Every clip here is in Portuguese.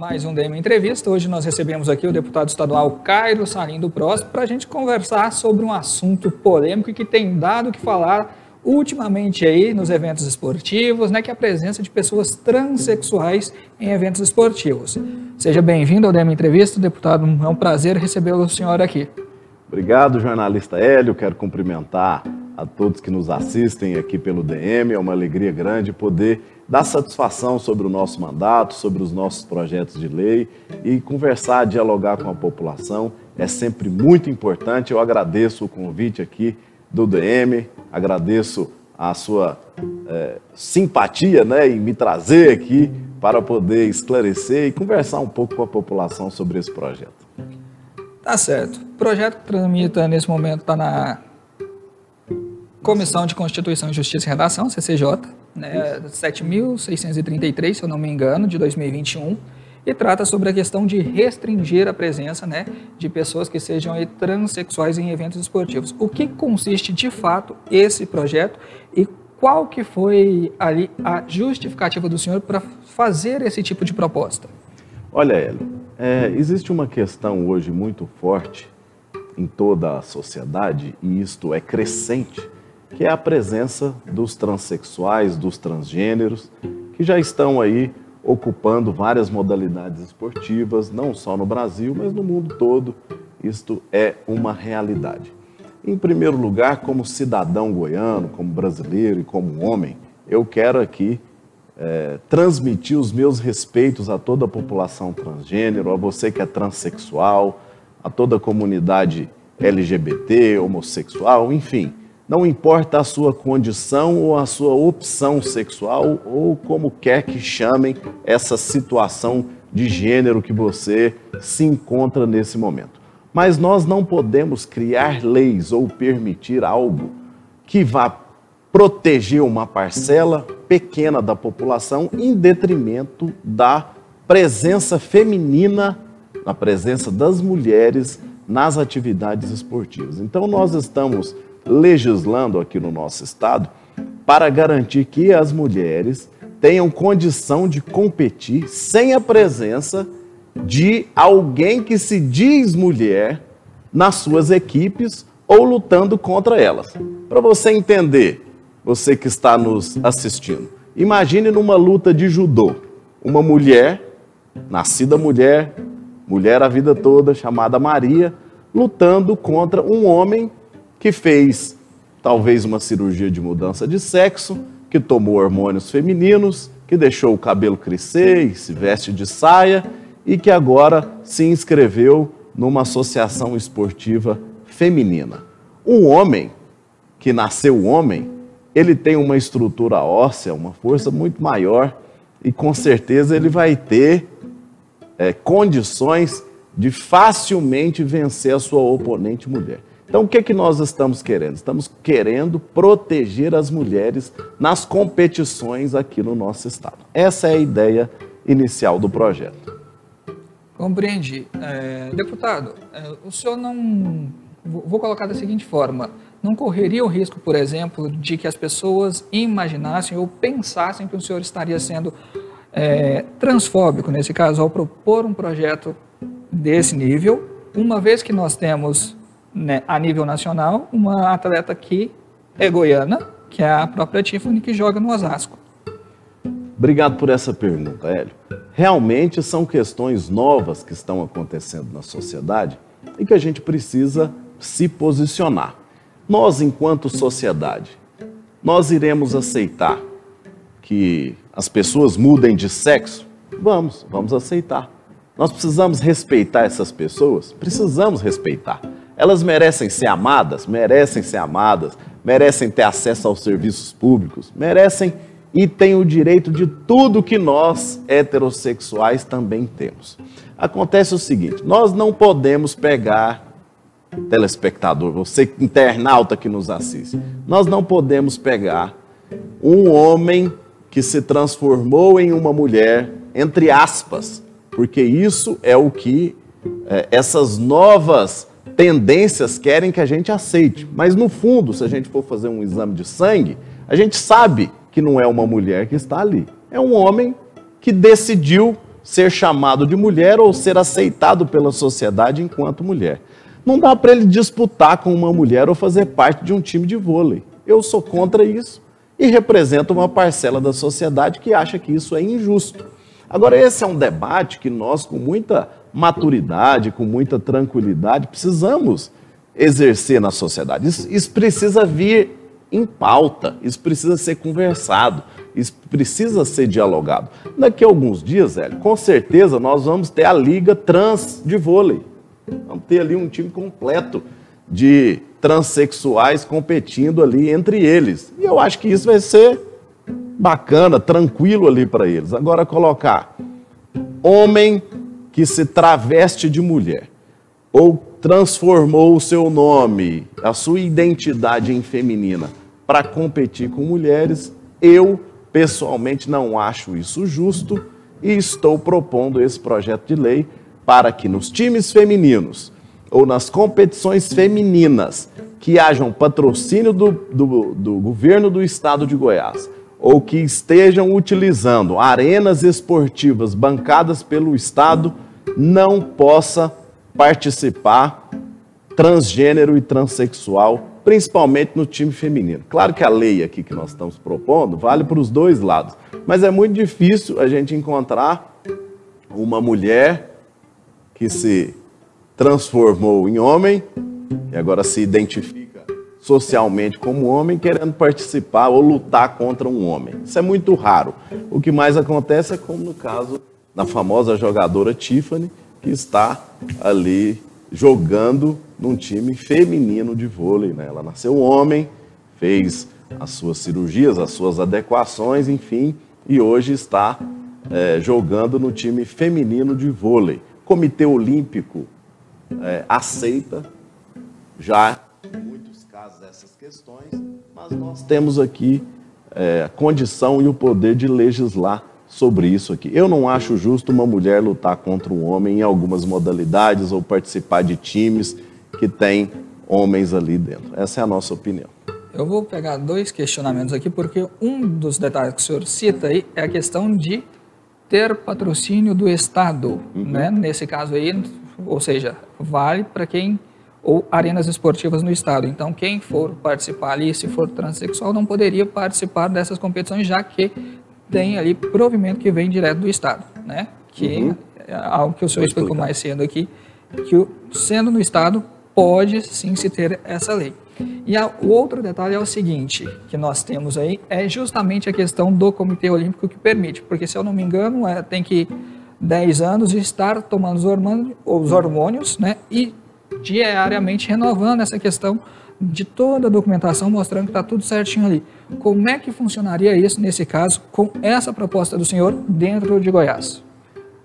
mais um DM Entrevista. Hoje nós recebemos aqui o deputado estadual Cairo Salim do Próximo para a gente conversar sobre um assunto polêmico que tem dado o que falar ultimamente aí nos eventos esportivos, né, que é a presença de pessoas transexuais em eventos esportivos. Seja bem-vindo ao DM Entrevista, deputado. É um prazer receber o senhor aqui. Obrigado, jornalista Hélio. Quero cumprimentar a todos que nos assistem aqui pelo DM. É uma alegria grande poder dar satisfação sobre o nosso mandato, sobre os nossos projetos de lei e conversar, dialogar com a população é sempre muito importante. Eu agradeço o convite aqui do DM, agradeço a sua é, simpatia né, em me trazer aqui para poder esclarecer e conversar um pouco com a população sobre esse projeto. Tá certo. O projeto que tramita nesse momento está na Comissão de Constituição, Justiça e Redação, CCJ né, 7.633, se eu não me engano, de 2021, e trata sobre a questão de restringir a presença né, de pessoas que sejam transexuais em eventos esportivos. O que consiste de fato esse projeto e qual que foi ali a justificativa do senhor para fazer esse tipo de proposta? Olha, Hélio, é, existe uma questão hoje muito forte em toda a sociedade, e isto é crescente, que é a presença dos transexuais, dos transgêneros, que já estão aí ocupando várias modalidades esportivas, não só no Brasil, mas no mundo todo. Isto é uma realidade. Em primeiro lugar, como cidadão goiano, como brasileiro e como homem, eu quero aqui é, transmitir os meus respeitos a toda a população transgênero, a você que é transexual, a toda a comunidade LGBT, homossexual, enfim não importa a sua condição ou a sua opção sexual, ou como quer que chamem essa situação de gênero que você se encontra nesse momento. Mas nós não podemos criar leis ou permitir algo que vá proteger uma parcela pequena da população em detrimento da presença feminina, na presença das mulheres nas atividades esportivas. Então nós estamos legislando aqui no nosso estado para garantir que as mulheres tenham condição de competir sem a presença de alguém que se diz mulher nas suas equipes ou lutando contra elas. Para você entender, você que está nos assistindo, imagine numa luta de judô, uma mulher, nascida mulher, mulher a vida toda, chamada Maria, lutando contra um homem que fez talvez uma cirurgia de mudança de sexo, que tomou hormônios femininos, que deixou o cabelo crescer e se veste de saia e que agora se inscreveu numa associação esportiva feminina. Um homem que nasceu homem, ele tem uma estrutura óssea, uma força muito maior e com certeza ele vai ter é, condições de facilmente vencer a sua oponente mulher. Então, o que, é que nós estamos querendo? Estamos querendo proteger as mulheres nas competições aqui no nosso estado. Essa é a ideia inicial do projeto. Compreendi. É, deputado, é, o senhor não. Vou colocar da seguinte forma: não correria o risco, por exemplo, de que as pessoas imaginassem ou pensassem que o senhor estaria sendo é, transfóbico, nesse caso, ao propor um projeto desse nível, uma vez que nós temos né, a nível nacional, uma atleta que é goiana, que é a própria Tiffany, que joga no Osasco. Obrigado por essa pergunta, Hélio. Realmente são questões novas que estão acontecendo na sociedade e que a gente precisa se posicionar. Nós, enquanto sociedade, nós iremos aceitar que as pessoas mudem de sexo? Vamos, vamos aceitar. Nós precisamos respeitar essas pessoas? Precisamos respeitar. Elas merecem ser amadas, merecem ser amadas, merecem ter acesso aos serviços públicos, merecem e têm o direito de tudo que nós heterossexuais também temos. Acontece o seguinte: nós não podemos pegar telespectador, você internauta que nos assiste, nós não podemos pegar um homem que se transformou em uma mulher, entre aspas, porque isso é o que é, essas novas tendências querem que a gente aceite. Mas no fundo, se a gente for fazer um exame de sangue, a gente sabe que não é uma mulher que está ali. É um homem que decidiu ser chamado de mulher ou ser aceitado pela sociedade enquanto mulher. Não dá para ele disputar com uma mulher ou fazer parte de um time de vôlei. Eu sou contra isso e represento uma parcela da sociedade que acha que isso é injusto. Agora, esse é um debate que nós, com muita maturidade, com muita tranquilidade, precisamos exercer na sociedade. Isso, isso precisa vir em pauta, isso precisa ser conversado, isso precisa ser dialogado. Daqui a alguns dias, Hélio, com certeza nós vamos ter a Liga Trans de Vôlei. Vamos ter ali um time completo de transexuais competindo ali entre eles. E eu acho que isso vai ser bacana, tranquilo ali para eles. Agora colocar homem que se traveste de mulher ou transformou o seu nome, a sua identidade em feminina para competir com mulheres, eu pessoalmente não acho isso justo e estou propondo esse projeto de lei para que nos times femininos ou nas competições femininas que hajam patrocínio do, do, do governo do estado de Goiás ou que estejam utilizando arenas esportivas bancadas pelo estado não possa participar transgênero e transexual, principalmente no time feminino. Claro que a lei aqui que nós estamos propondo vale para os dois lados, mas é muito difícil a gente encontrar uma mulher que se transformou em homem e agora se identifica socialmente como homem, querendo participar ou lutar contra um homem. Isso é muito raro. O que mais acontece é como no caso da famosa jogadora Tiffany, que está ali jogando num time feminino de vôlei. Né? Ela nasceu homem, fez as suas cirurgias, as suas adequações, enfim, e hoje está é, jogando no time feminino de vôlei. Comitê Olímpico é, aceita já questões, mas nós temos aqui é, a condição e o poder de legislar sobre isso aqui. Eu não acho justo uma mulher lutar contra um homem em algumas modalidades ou participar de times que têm homens ali dentro. Essa é a nossa opinião. Eu vou pegar dois questionamentos aqui, porque um dos detalhes que o senhor cita aí é a questão de ter patrocínio do Estado, uhum. né? Nesse caso aí, ou seja, vale para quem ou arenas esportivas no estado. Então, quem for participar ali, se for transexual, não poderia participar dessas competições, já que tem ali provimento que vem direto do Estado, né? Que uhum. é algo que o senhor explicou mais cedo aqui, que sendo no Estado, pode sim se ter essa lei. E a, o outro detalhe é o seguinte, que nós temos aí, é justamente a questão do Comitê Olímpico que permite, porque se eu não me engano, é, tem que 10 anos estar tomando os hormônios, os hormônios né, e diariamente renovando essa questão de toda a documentação mostrando que está tudo certinho ali. Como é que funcionaria isso nesse caso com essa proposta do senhor dentro de Goiás?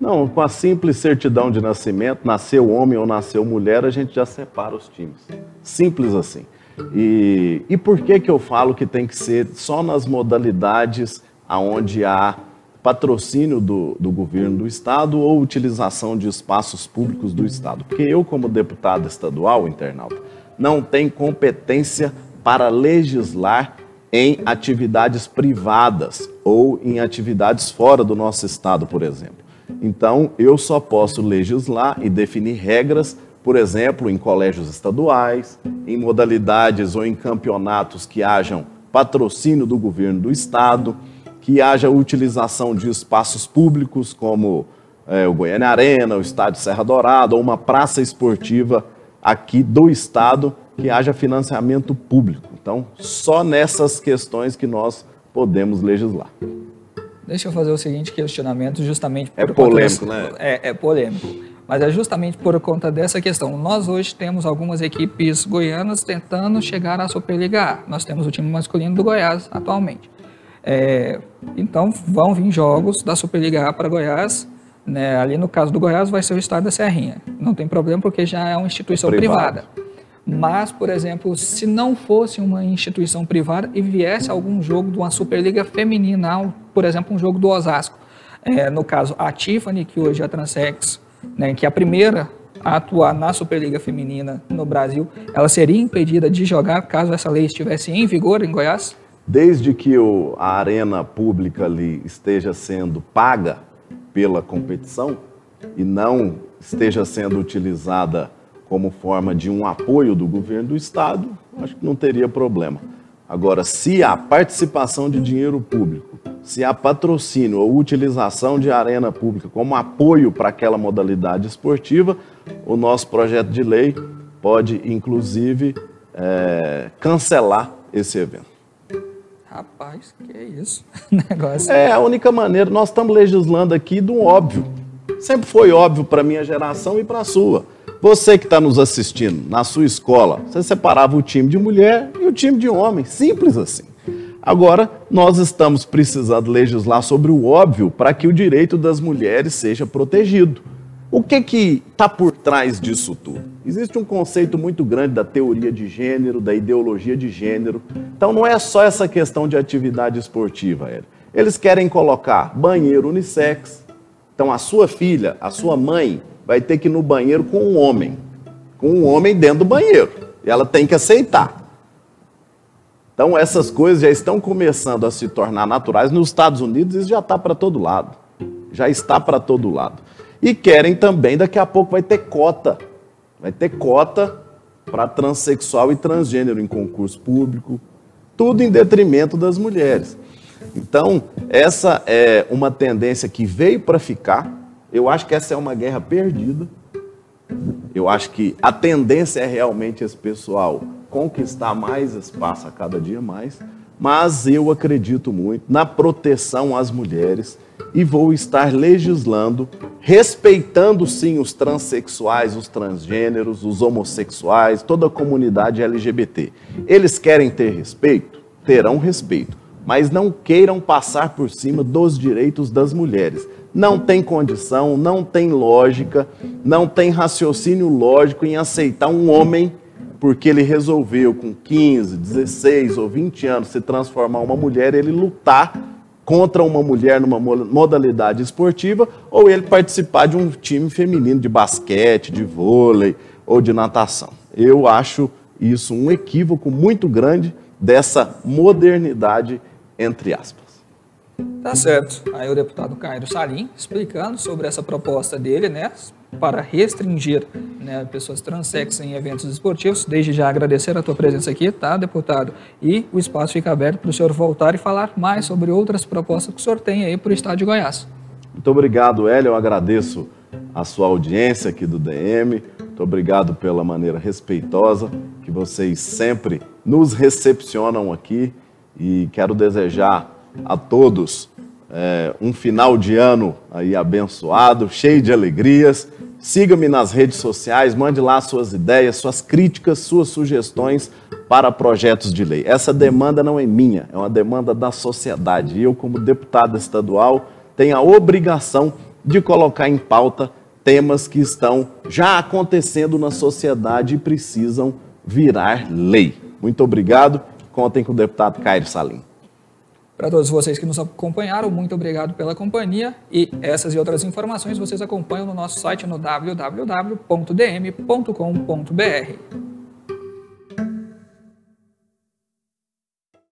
Não, com a simples certidão de nascimento, nasceu homem ou nasceu mulher, a gente já separa os times. Simples assim. E, e por que, que eu falo que tem que ser só nas modalidades onde há patrocínio do, do governo do estado ou utilização de espaços públicos do estado? Porque eu, como deputado estadual, internauta, não tenho competência para legislar em atividades privadas ou em atividades fora do nosso estado, por exemplo. Então, eu só posso legislar e definir regras, por exemplo, em colégios estaduais, em modalidades ou em campeonatos que hajam patrocínio do governo do estado, que haja utilização de espaços públicos como é, o Goiânia Arena, o Estádio Serra Dourada ou uma praça esportiva aqui do estado que haja financiamento público. Então, só nessas questões que nós podemos legislar. Deixa eu fazer o seguinte questionamento, justamente por é polêmico, né? É, é polêmico. Mas é justamente por conta dessa questão. Nós hoje temos algumas equipes goianas tentando chegar à Superliga A. Nós temos o time masculino do Goiás atualmente. É, então vão vir jogos da Superliga A para Goiás. Né? Ali no caso do Goiás vai ser o estado da Serrinha. Não tem problema porque já é uma instituição privada. Mas, por exemplo, se não fosse uma instituição privada e viesse algum jogo de uma Superliga feminina, por exemplo, um jogo do Osasco, é, no caso a Tiffany, que hoje é a Transex, né, que é a primeira a atuar na Superliga Feminina no Brasil, ela seria impedida de jogar caso essa lei estivesse em vigor em Goiás? Desde que o, a arena pública ali esteja sendo paga pela competição e não esteja sendo utilizada como forma de um apoio do governo do Estado, acho que não teria problema. Agora, se há participação de dinheiro público, se há patrocínio ou utilização de arena pública como apoio para aquela modalidade esportiva, o nosso projeto de lei pode, inclusive, é, cancelar esse evento. Rapaz, que é isso? Negócio. É a única maneira. Nós estamos legislando aqui do óbvio. Sempre foi óbvio para minha geração e para a sua. Você que está nos assistindo, na sua escola, você separava o time de mulher e o time de homem. Simples assim. Agora, nós estamos precisando legislar sobre o óbvio para que o direito das mulheres seja protegido. O que que está por trás disso tudo? Existe um conceito muito grande da teoria de gênero, da ideologia de gênero. Então não é só essa questão de atividade esportiva. Eles querem colocar banheiro unissex. Então a sua filha, a sua mãe, vai ter que ir no banheiro com um homem. Com um homem dentro do banheiro. E ela tem que aceitar. Então essas coisas já estão começando a se tornar naturais. Nos Estados Unidos isso já está para todo lado. Já está para todo lado. E querem também, daqui a pouco vai ter cota. Vai ter cota para transexual e transgênero em concurso público. Tudo em detrimento das mulheres. Então, essa é uma tendência que veio para ficar eu acho que essa é uma guerra perdida. Eu acho que a tendência é realmente esse pessoal conquistar mais espaço a cada dia mais, mas eu acredito muito na proteção às mulheres e vou estar legislando, respeitando sim os transexuais, os transgêneros, os homossexuais, toda a comunidade LGBT. Eles querem ter respeito? Terão respeito, mas não queiram passar por cima dos direitos das mulheres não tem condição, não tem lógica, não tem raciocínio lógico em aceitar um homem porque ele resolveu com 15, 16 ou 20 anos se transformar uma mulher, ele lutar contra uma mulher numa modalidade esportiva ou ele participar de um time feminino de basquete, de vôlei ou de natação. Eu acho isso um equívoco muito grande dessa modernidade entre aspas. Tá certo. Aí o deputado Cairo Salim explicando sobre essa proposta dele, né, para restringir né, pessoas transexas em eventos esportivos. Desde já agradecer a tua presença aqui, tá, deputado? E o espaço fica aberto para o senhor voltar e falar mais sobre outras propostas que o senhor tem aí para o estado de Goiás. Muito obrigado, Hélio. Eu agradeço a sua audiência aqui do DM. Muito obrigado pela maneira respeitosa que vocês sempre nos recepcionam aqui e quero desejar a todos é, um final de ano aí abençoado, cheio de alegrias. Siga-me nas redes sociais, mande lá suas ideias, suas críticas, suas sugestões para projetos de lei. Essa demanda não é minha, é uma demanda da sociedade. E eu, como deputado estadual, tenho a obrigação de colocar em pauta temas que estão já acontecendo na sociedade e precisam virar lei. Muito obrigado. Contem com o deputado Caio Salim. Para todos vocês que nos acompanharam, muito obrigado pela companhia e essas e outras informações vocês acompanham no nosso site no www.dm.com.br.